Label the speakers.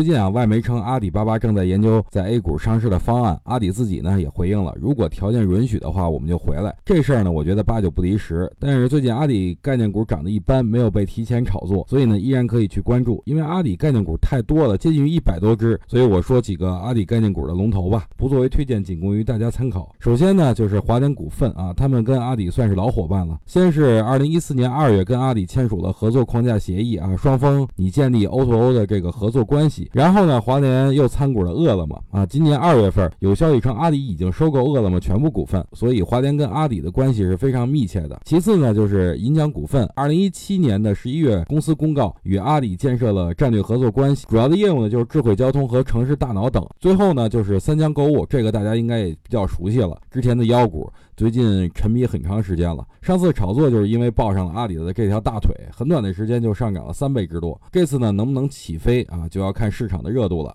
Speaker 1: 最近啊，外媒称阿里巴巴正在研究在 A 股上市的方案，阿里自己呢也回应了，如果条件允许的话，我们就回来。这事儿呢，我觉得八九不离十。但是最近阿里概念股涨得一般，没有被提前炒作，所以呢，依然可以去关注。因为阿里概念股太多了，接近于一百多只，所以我说几个阿里概念股的龙头吧，不作为推荐，仅供于大家参考。首先呢，就是华点股份啊，他们跟阿里算是老伙伴了。先是二零一四年二月跟阿里签署了合作框架协议啊，双方拟建立 O2O 的这个合作关系。然后呢，华联又参股了饿了么啊。今年二月份有消息称，阿里已经收购饿了么全部股份，所以华联跟阿里的关系是非常密切的。其次呢，就是银江股份，二零一七年的十一月，公司公告与阿里建设了战略合作关系，主要的业务呢就是智慧交通和城市大脑等。最后呢，就是三江购物，这个大家应该也比较熟悉了，之前的妖股，最近沉迷很长时间了。上次炒作就是因为抱上了阿里的这条大腿，很短的时间就上涨了三倍之多。这次呢，能不能起飞啊，就要看市场的热度了。